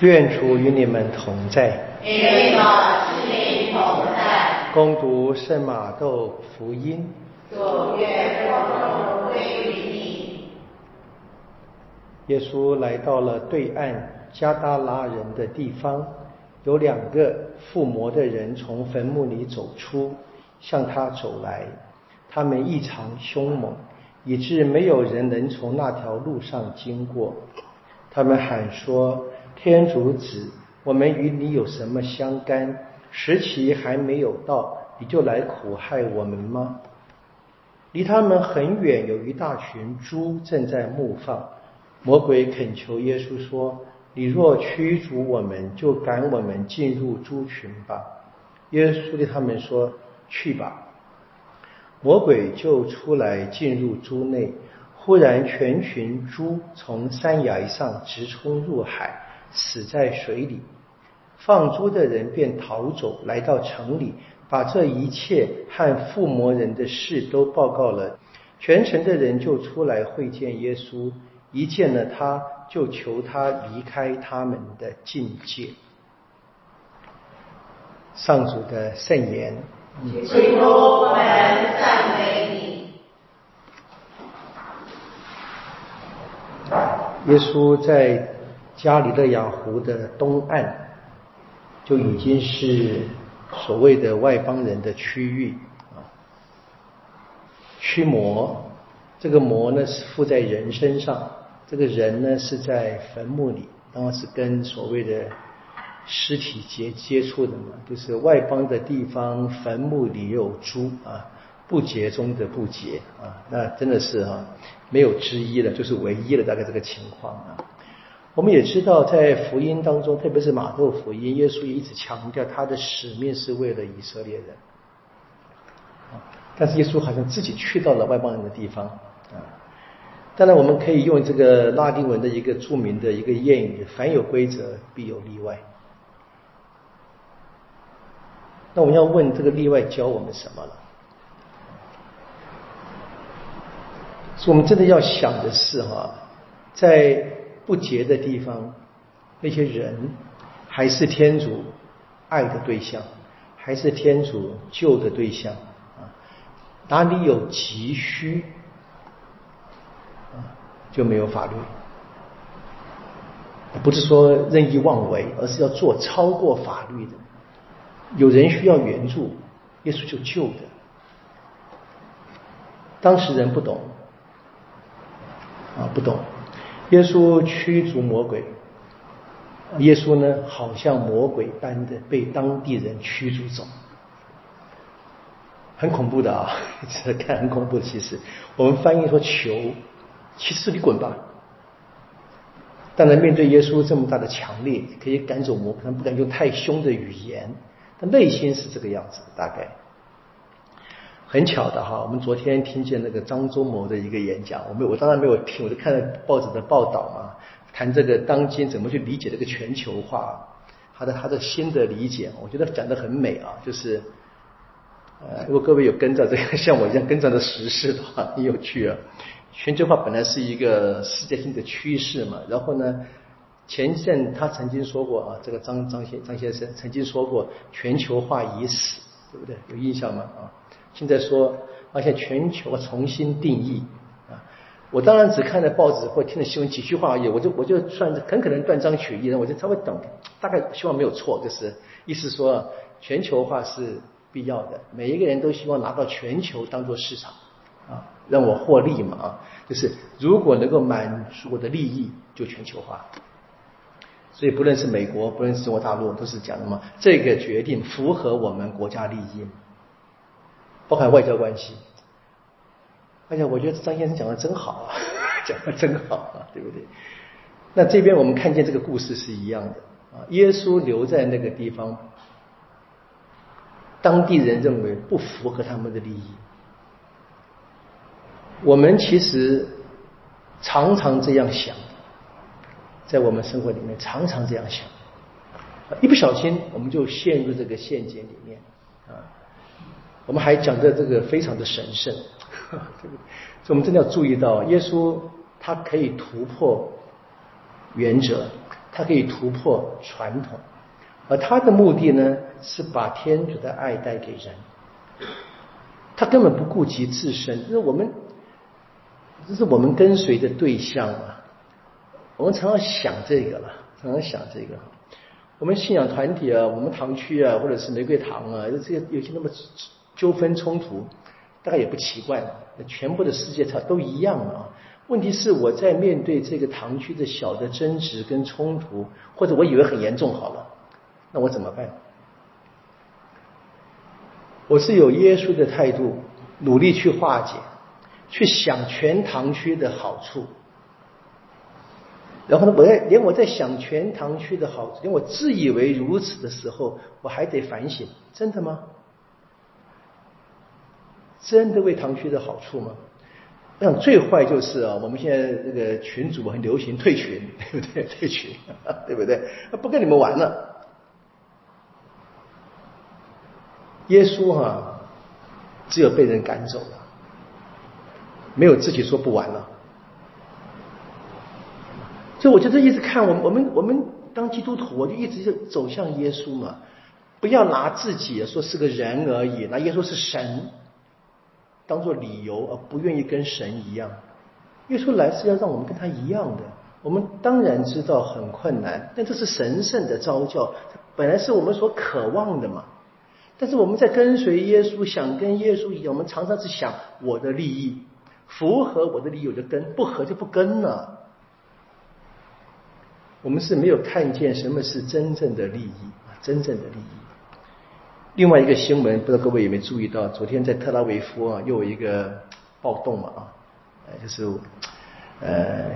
愿主与你们同在。与你的同在。恭读圣马窦福音。主愿光荣归于你。耶稣来到了对岸加达拉人的地方，有两个附魔的人从坟墓里走出，向他走来。他们异常凶猛，以致没有人能从那条路上经过。他们喊说。天主子，我们与你有什么相干？时期还没有到，你就来苦害我们吗？离他们很远，有一大群猪正在牧放。魔鬼恳求耶稣说：“你若驱逐我们，就赶我们进入猪群吧。”耶稣对他们说：“去吧。”魔鬼就出来进入猪内，忽然全群猪从山崖上直冲入海。死在水里，放猪的人便逃走，来到城里，把这一切和附魔人的事都报告了。全城的人就出来会见耶稣，一见了他，就求他离开他们的境界。上主的圣言。基督，我们赞美你。耶稣在。加里勒亚湖的东岸就已经是所谓的外邦人的区域啊。驱魔，这个魔呢是附在人身上，这个人呢是在坟墓里，当然是跟所谓的尸体接接触的嘛，就是外邦的地方，坟墓里有猪啊，不洁中的不洁啊，那真的是啊，没有之一了，就是唯一了，大概这个情况啊。我们也知道，在福音当中，特别是马窦福音，耶稣一直强调他的使命是为了以色列人。但是耶稣好像自己去到了外邦人的地方啊。当然，我们可以用这个拉丁文的一个著名的一个谚语：“凡有规则，必有例外。”那我们要问，这个例外教我们什么了？所以我们真的要想的是，哈，在。不洁的地方，那些人还是天主爱的对象，还是天主救的对象啊？哪里有急需啊，就没有法律。不是说任意妄为，而是要做超过法律的。有人需要援助，耶稣就救的。当时人不懂啊，不懂。耶稣驱逐魔鬼，耶稣呢，好像魔鬼般的被当地人驱逐走，很恐怖的啊！这看很恐怖。其实我们翻译说“求”，其实你滚吧。当然，面对耶稣这么大的强烈，可以赶走魔鬼，不敢用太凶的语言，但内心是这个样子，大概。很巧的哈，我们昨天听见那个张忠谋的一个演讲，我没我当然没有听，我就看了报纸的报道嘛，谈这个当今怎么去理解这个全球化，他的他的新的理解，我觉得讲的很美啊，就是呃，如果各位有跟着这个像我一样跟着的时事的话，很有趣啊。全球化本来是一个世界性的趋势嘛，然后呢，前阵他曾经说过啊，这个张张先张先生曾经说过全球化已死，对不对？有印象吗？啊？现在说，而且全球重新定义啊！我当然只看了报纸或听了新闻几句话而已，我就我就算很可能断章取义的，我就稍微懂，大概希望没有错，就是意思说全球化是必要的，每一个人都希望拿到全球当做市场啊，让我获利嘛啊！就是如果能够满足我的利益，就全球化。所以不论是美国，不论是中国大陆，都是讲的嘛，这个决定符合我们国家利益。包含外交关系，哎呀，我觉得张先生讲的真好啊，讲的真好啊，对不对？那这边我们看见这个故事是一样的啊，耶稣留在那个地方，当地人认为不符合他们的利益。我们其实常常这样想，在我们生活里面常常这样想，一不小心我们就陷入这个陷阱里面啊。我们还讲的这个非常的神圣，所 以我们真的要注意到，耶稣他可以突破原则，他可以突破传统，而他的目的呢，是把天主的爱带给人。他根本不顾及自身，就是我们，这是我们跟随的对象啊。我们常常想这个了，常常想这个。我们信仰团体啊，我们堂区啊，或者是玫瑰堂啊，这些有些那么纠纷冲突，大概也不奇怪。全部的世界它都一样啊。问题是我在面对这个堂区的小的争执跟冲突，或者我以为很严重好了，那我怎么办？我是有耶稣的态度，努力去化解，去想全堂区的好处。然后呢，我在连我在想全堂区的好，连我自以为如此的时候，我还得反省：真的吗？真的为堂区的好处吗？那最坏就是啊，我们现在这个群主很流行退群，对不对？退群，对不对？不跟你们玩了。耶稣哈，只有被人赶走了，没有自己说不玩了。所以我就一直看我们我们我们当基督徒，我就一直就走向耶稣嘛，不要拿自己说是个人而已，拿耶稣是神当做理由而不愿意跟神一样。耶稣来是要让我们跟他一样的，我们当然知道很困难，但这是神圣的召教，本来是我们所渴望的嘛。但是我们在跟随耶稣，想跟耶稣一样，我们常常是想我的利益，符合我的利益我就跟，不合就不跟了。我们是没有看见什么是真正的利益啊，真正的利益。另外一个新闻，不知道各位有没有注意到，昨天在特拉维夫啊，又有一个暴动嘛啊，就是呃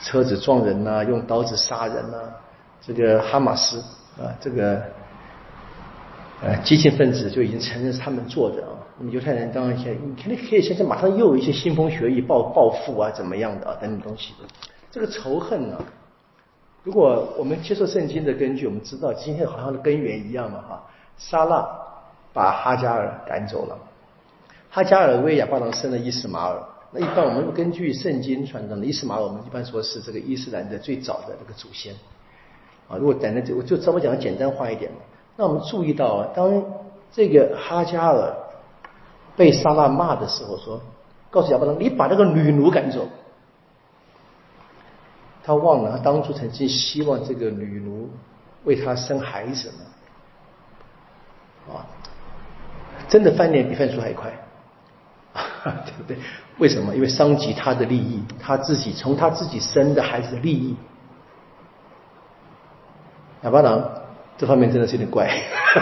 车子撞人呐，用刀子杀人呐，这个哈马斯啊，这个。呃，激进分子就已经承认是他们做的啊。那么犹太人当然现，你肯定可以现在马上又有一些腥风血雨、报报复啊，怎么样的啊等等东西。这个仇恨呢，如果我们接受圣经的根据，我们知道今天好像的根源一样嘛哈。沙拉把哈加尔赶走了，哈加尔为亚巴郎生了伊斯马尔。那一般我们根据圣经传统的伊斯马尔，我们一般说是这个伊斯兰的最早的这个祖先啊。如果等等，我就这么讲简单化一点嘛。那我们注意到，当这个哈加尔被撒拉骂的时候，说：“告诉亚伯拉，你把那个女奴赶走。”他忘了，他当初曾经希望这个女奴为他生孩子呢。啊，真的翻脸比翻书还快，对不对？为什么？因为伤及他的利益，他自己从他自己生的孩子的利益。哑巴郎。这方面真的是有点怪，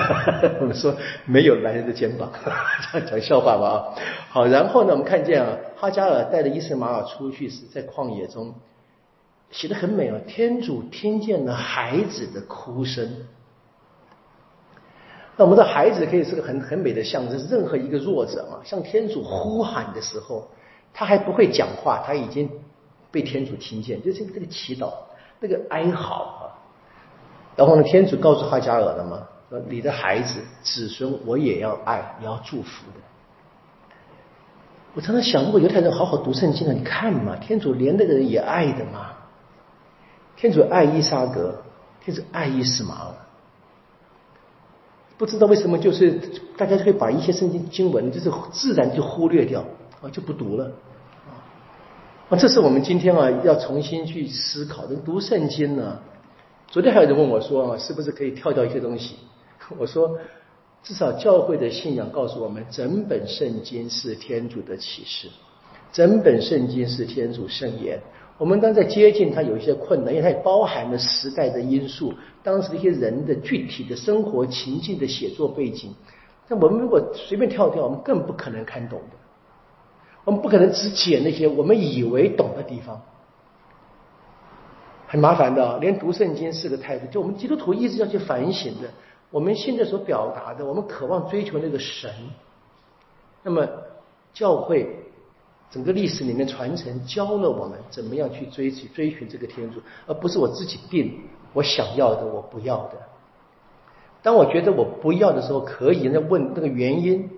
我们说没有男人的肩膀，讲笑话吧啊。好，然后呢，我们看见啊，哈加尔带着伊斯马尔出去时，在旷野中写的很美啊。天主听见了孩子的哭声，那我们的孩子可以是个很很美的象征。任何一个弱者嘛，向天主呼喊的时候，他还不会讲话，他已经被天主听见，就是这个祈祷，那个哀嚎啊。然后呢？天主告诉哈加尔了吗？说你的孩子、子孙，我也要爱，也要祝福的。我常常想，如果犹太人好好读圣经了，你看嘛，天主连那个人也爱的嘛。天主爱伊莎格，天主爱伊斯玛尔。不知道为什么，就是大家可以把一些圣经经文，就是自然就忽略掉啊，就不读了啊。这是我们今天啊要重新去思考的，读圣经呢。昨天还有人问我说啊：“是不是可以跳掉一些东西？” 我说：“至少教会的信仰告诉我们，整本圣经是天主的启示，整本圣经是天主圣言。我们刚在接近它有一些困难，因为它也包含了时代的因素，当时一些人的具体的生活情境的写作背景。那我们如果随便跳跳，我们更不可能看懂的。我们不可能只解那些我们以为懂的地方。”很麻烦的，连读圣经是个态度。就我们基督徒一直要去反省的，我们现在所表达的，我们渴望追求那个神。那么教会整个历史里面传承教了我们怎么样去追求追寻这个天主，而不是我自己定我想要的，我不要的。当我觉得我不要的时候，可以那问那个原因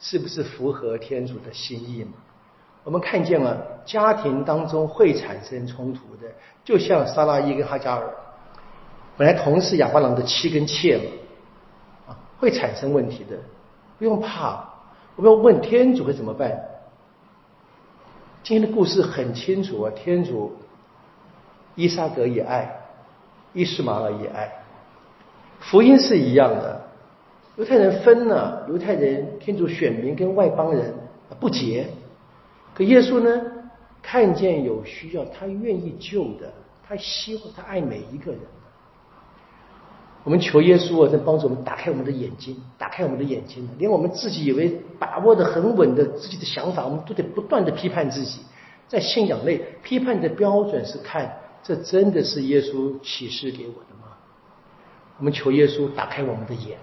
是不是符合天主的心意嘛？我们看见了家庭当中会产生冲突的，就像萨拉伊跟哈加尔，本来同是哑巴郎的妻跟妾嘛，啊，会产生问题的，不用怕。我们要问天主会怎么办？今天的故事很清楚啊，天主伊莎格也爱，伊斯玛尔也爱，福音是一样的。犹太人分了，犹太人天主选民跟外邦人不结，可耶稣呢，看见有需要，他愿意救的，他希望他爱每一个人。我们求耶稣啊，在帮助我们打开我们的眼睛，打开我们的眼睛。连我们自己以为把握的很稳的自己的想法，我们都得不断的批判自己。在信仰内，批判的标准是看这真的是耶稣启示给我的吗？我们求耶稣打开我们的眼。